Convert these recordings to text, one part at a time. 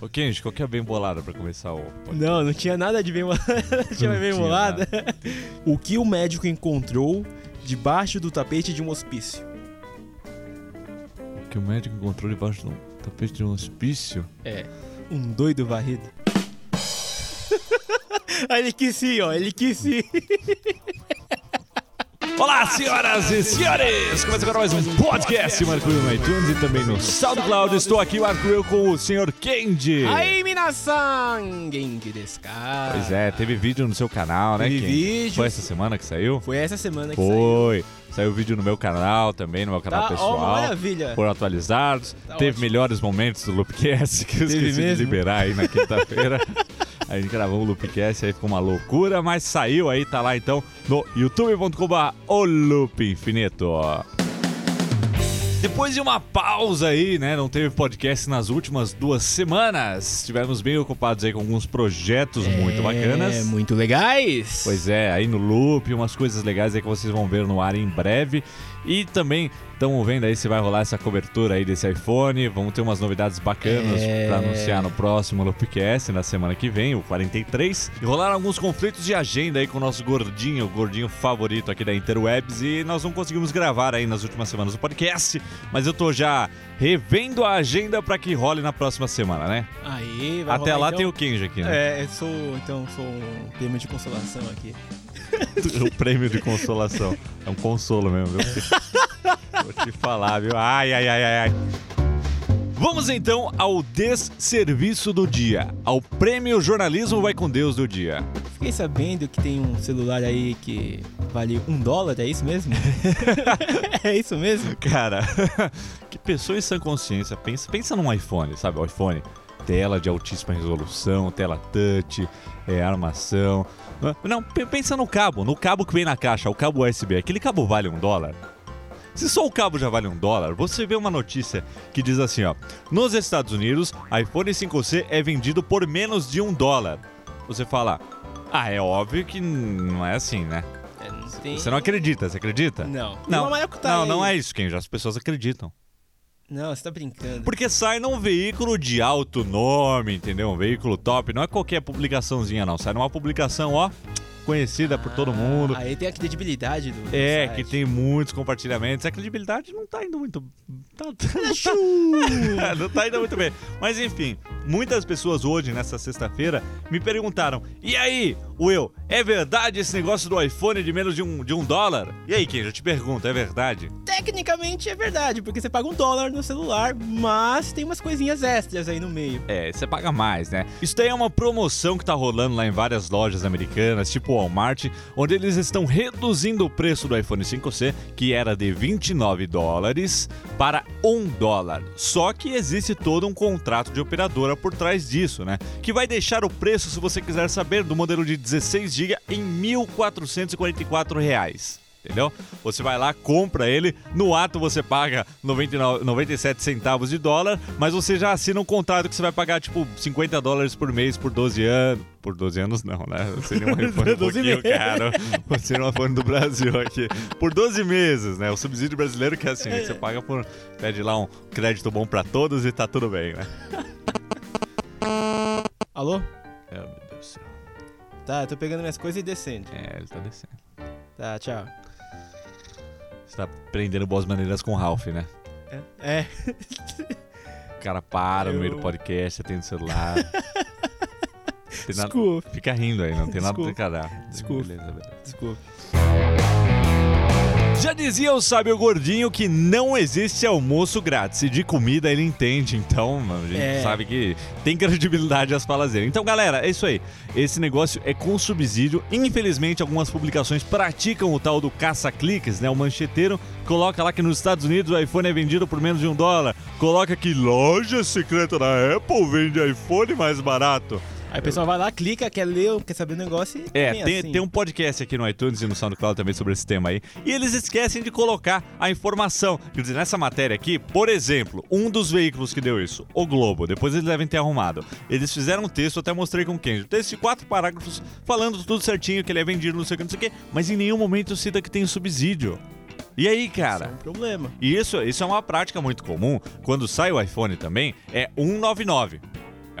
Ô, Kenji, qual que é a bem bolada pra começar o podcast? Não, não tinha nada de bem bolada. não tinha bem bolada. O que o médico encontrou debaixo do tapete de um hospício? Que o médico encontrou debaixo do tapete de um hospício? É, um doido varrido. Ah, ele quis sim, ó, ele quis sim. Olá, senhoras e senhores! Começa agora mais um podcast Marco no iTunes e também no SoundCloud. Estou aqui, Marco, eu com o senhor Kenji. Aí, minasan, genki desu ka? Pois é, teve vídeo no seu canal, né, Teve Kenji? vídeo. Foi essa semana que saiu? Foi essa semana que saiu. Foi. Saiu vídeo no meu canal também, no meu canal Tá, ó, pessoal. maravilha. Foram atualizados. Tá Teve ótimo. melhores momentos do Loopcast que eu Teve esqueci de mesmo? liberar aí na quinta-feira. A gente gravou o Loopcast, aí ficou uma loucura, mas saiu aí, tá lá então no youtube.com.br o Loop Infinito. Depois de uma pausa aí, né? Não teve podcast nas últimas duas semanas. Estivemos bem ocupados aí com alguns projetos muito bacanas. É, muito legais. Pois é, aí no loop, umas coisas legais aí que vocês vão ver no ar em breve. E também estamos vendo aí se vai rolar essa cobertura aí desse iPhone. Vamos ter umas novidades bacanas É. pra anunciar no próximo Loopcast, na semana que vem, o 43. E rolaram alguns conflitos de agenda aí com o nosso gordinho, o gordinho favorito aqui da Interwebs. E nós não conseguimos gravar aí nas últimas semanas o podcast. Mas eu tô já revendo a agenda pra que role na próxima semana, né? Aí, vai Até rolar, lá então? tem o Kenji aqui, né? É, eu sou, então, sou um prêmio de consolação aqui. o prêmio de consolação. É um consolo mesmo, viu? Vou te falar, viu? Ai, ai, ai, ai, ai. Vamos então ao desserviço do dia, ao prêmio Jornalismo Vai com Deus do dia. Fiquei sabendo que tem um celular aí que vale um dólar, é isso mesmo? é isso mesmo? Cara, que pessoa em sã consciência pensa, pensa num iPhone, sabe? O iPhone, tela de altíssima resolução, tela touch, é, armação. Não, pe- pensa no cabo, no cabo que vem na caixa, o cabo USB. Aquele cabo vale um dólar? Se só o cabo já vale um dólar, você vê uma notícia que diz assim, ó. Nos Estados Unidos, iPhone 5C é vendido por menos de um dólar. Você fala, ah, é óbvio que não é assim, né? É, não tem... Você não acredita, você acredita? Não. Não, Uma marca tá não, não é isso, Ken. Já as pessoas acreditam. Não, você tá brincando. Porque sai num veículo de alto nome, entendeu? Um veículo top. Não é qualquer publicaçãozinha, não. Sai numa publicação, ó, conhecida por todo mundo. Aí tem a credibilidade do. É, site. que tem muitos compartilhamentos. A credibilidade não tá indo muito. Tá, não tá indo muito bem. Mas enfim, muitas pessoas hoje, nessa sexta-feira, me perguntaram: e aí, Will, é verdade esse negócio do iPhone de menos de um, de um dólar? E aí, quem? Eu te pergunto, é verdade? Tecnicamente é verdade, porque você paga um dólar no celular, mas tem umas coisinhas extras aí no meio. É, você paga mais, né? Isso daí é uma promoção que tá rolando lá em várias lojas americanas, tipo Walmart, onde eles estão reduzindo o preço do iPhone 5C, que era de 29 dólares, para 1 dólar. Só que existe todo um contrato de operadora por trás disso, né? Que vai deixar o preço, se você quiser saber, do modelo de 16 GB em 1.444 reais. Entendeu? Você vai lá, compra ele, no ato você paga 99, 97 centavos de dólar, mas você já assina um contrato que você vai pagar tipo 50 dólares por mês por 12 anos. Por 12 anos não, né? Seria um iPhone um 12 pouquinho meses. caro. Seria um iPhone do Brasil aqui. Por 12 meses, né? O subsídio brasileiro que é assim, você paga por. Pede lá um crédito bom pra todos e tá tudo bem, né? Alô? É, meu Deus do céu. Tá, eu tô pegando minhas coisas e descendo. É, ele tá descendo. Tá, tchau. Você tá aprendendo boas maneiras com o Ralph, né? É. O cara para no meio do Eu- podcast, atende o celular. Tem nada- Desculpa, Fica rindo aí, não tem nada Desculpa. de cadar. Desculpa. Beleza, beleza. desculpa. Já dizia o sábio gordinho que não existe almoço grátis. E de comida ele entende, então a gente É. sabe que tem credibilidade as falas dele. Então, galera, é isso aí. Esse negócio é com subsídio. Infelizmente, algumas publicações praticam o tal do caça-cliques, né? O mancheteiro coloca lá que nos Estados Unidos o iPhone é vendido por menos de um dólar. Coloca que loja secreta da Apple vende iPhone mais barato. Aí o pessoal vai lá, clica, quer ler, quer saber o negócio e. É, tem, assim. tem um podcast aqui no iTunes e no SoundCloud também sobre esse tema aí. E eles esquecem de colocar a informação. Quer dizer, nessa matéria aqui, por exemplo, um dos veículos que deu isso, o Globo, depois eles devem ter arrumado. Eles fizeram um texto, até mostrei com quem. Um texto de quatro parágrafos falando tudo certinho, que ele é vendido, não sei o que, não sei o que, mas em nenhum momento cita que tem subsídio. E aí, Isso cara? é um problema. E isso, isso é uma prática muito comum. Quando sai o iPhone também, é 199.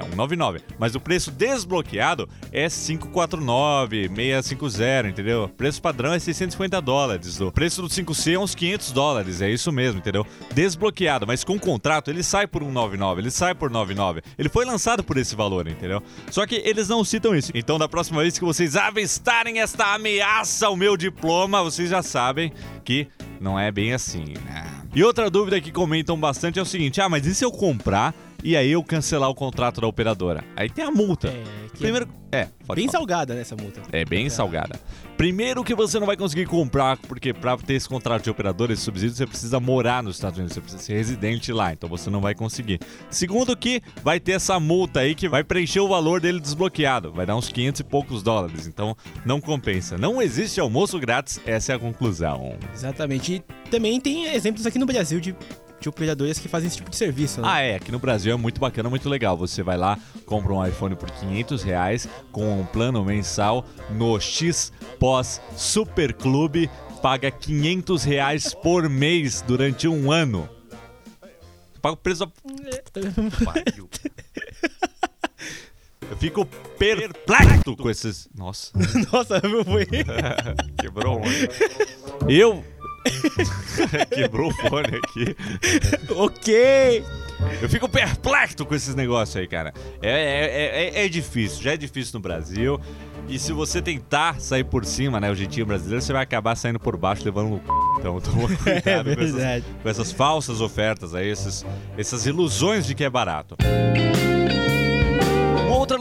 É 199. Mas o preço desbloqueado é 549, 650, entendeu? O preço padrão é 650 dólares. O preço do 5C é uns 500 dólares, é isso mesmo, entendeu? Desbloqueado, mas com contrato ele sai por 199, ele sai por 99. Ele foi lançado por esse valor, entendeu? Só que eles não citam isso. Então, da próxima vez que vocês avistarem esta ameaça ao meu diploma, vocês já sabem que não é bem assim, né? E outra dúvida que comentam bastante é o seguinte: ah, mas e se eu comprar e aí eu cancelar o contrato da operadora? Aí tem a multa. É, que Primeiro, é, é bem falar. salgada nessa multa. É bem salgada. Primeiro que você não vai conseguir comprar, porque para ter esse contrato de operador, esse subsídio, você precisa morar nos Estados Unidos, você precisa ser residente lá, então você não vai conseguir. Segundo que vai ter essa multa aí que vai preencher o valor dele desbloqueado, vai dar uns 500 e poucos dólares, então não compensa. Não existe almoço grátis, essa é a conclusão. Exatamente. E também tem exemplos aqui no Brasil de, de operadoras que fazem esse tipo de serviço, né? Ah, é, aqui no Brasil é muito bacana, muito legal. Você vai lá, compra um iPhone por 500 reais com um plano mensal no X Pós Super Clube, paga 500 reais por mês durante um ano. Paga o preço da... Eu fico perplexo com esses... Nossa, Nossa, foi. quebrou onde? Eu... Quebrou o fone aqui. ok! Eu fico perplexo com esses negócios aí, cara. É, é, é, é difícil, já é difícil no Brasil. E se você tentar sair por cima, né, o jeitinho brasileiro, você vai acabar saindo por baixo levando no c... Então toma cuidado É com, essas, com essas falsas ofertas aí, esses, essas ilusões de que é barato. Outra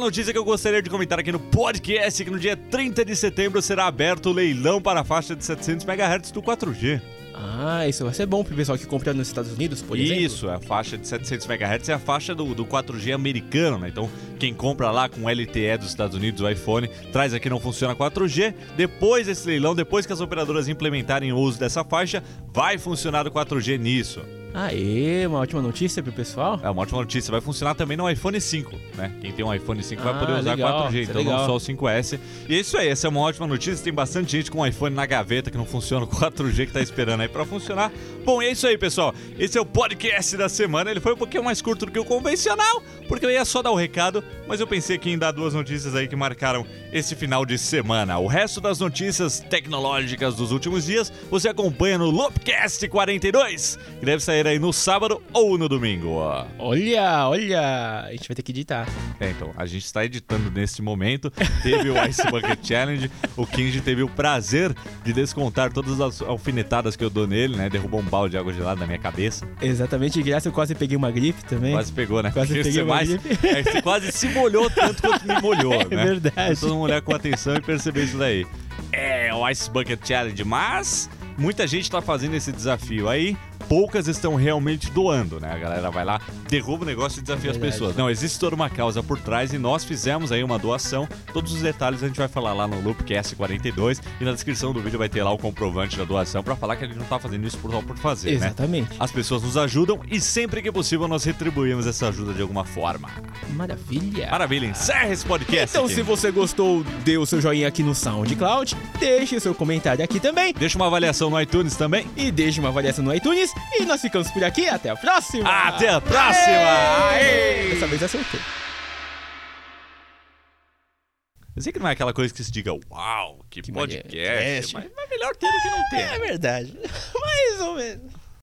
notícia que eu gostaria de comentar aqui no podcast é que no dia 30 de setembro será aberto o leilão para a faixa de 700 MHz do 4G. Ah, isso vai ser bom pro pessoal que compra nos Estados Unidos, por exemplo. Isso, a faixa de 700 MHz é a faixa do, do 4G americano, né? Então, quem compra lá com LTE dos Estados Unidos, o iPhone, traz aqui não funciona 4G. Depois desse leilão, depois que as operadoras implementarem o uso dessa faixa, vai funcionar o 4G nisso. Aê, uma ótima notícia pro pessoal. É uma ótima notícia. Vai funcionar também no iPhone 5, né? Quem tem um iPhone 5 vai Ah, poder usar legal, 4G, isso é então não só o 5S. E é isso aí, essa é uma ótima notícia. Tem bastante gente com um iPhone na gaveta que não funciona o 4G que tá esperando aí pra funcionar. Bom, e é isso aí, pessoal. Esse é o podcast da semana. Ele foi um pouquinho mais curto do que o convencional, porque eu ia só dar o recado, mas eu pensei que em dar duas notícias aí que marcaram esse final de semana. O resto das notícias tecnológicas dos últimos dias você acompanha no Loopcast 42, que deve sair aí no sábado ou no domingo. Olha, olha. A gente vai ter que editar. É, então, a gente está editando nesse momento. Teve o Ice Bucket Challenge. O Kenji teve o prazer de descontar todas as alfinetadas que eu dou nele, né? Derrubou um balde de água gelada na minha cabeça. Exatamente, graças eu quase peguei uma gripe também. Quase pegou, né? Quase Porque peguei uma mais, gripe. é, você quase se molhou tanto quanto me molhou, É né? verdade. Todo mundo olhar com atenção e perceber isso daí. É, o Ice Bucket Challenge, mas muita gente tá fazendo esse desafio aí. Poucas estão realmente doando, né? A galera vai lá, derruba o negócio e desafia as Verdade. pessoas. Não, existe toda uma causa por trás e nós fizemos aí uma doação. Todos os detalhes a gente vai falar lá no Loopcast 42 e na descrição do vídeo vai ter lá o comprovante da doação pra falar que a gente não tá fazendo isso por só por fazer, né? Exatamente. As pessoas nos ajudam e sempre que possível nós retribuímos essa ajuda de alguma forma. Maravilha. Maravilha, encerra esse podcast. Então, aqui. se você gostou, dê o seu joinha aqui no SoundCloud, deixe o seu comentário aqui também Deixa uma avaliação no iTunes também. e deixe uma avaliação no iTunes. E nós ficamos por aqui. Até a próxima. Até a próxima! Aê! Dessa vez acertei. Eu sei que não é aquela coisa que se diga, uau, que, Que podcast, mas é melhor ter do que não ter. É verdade. Mais ou menos.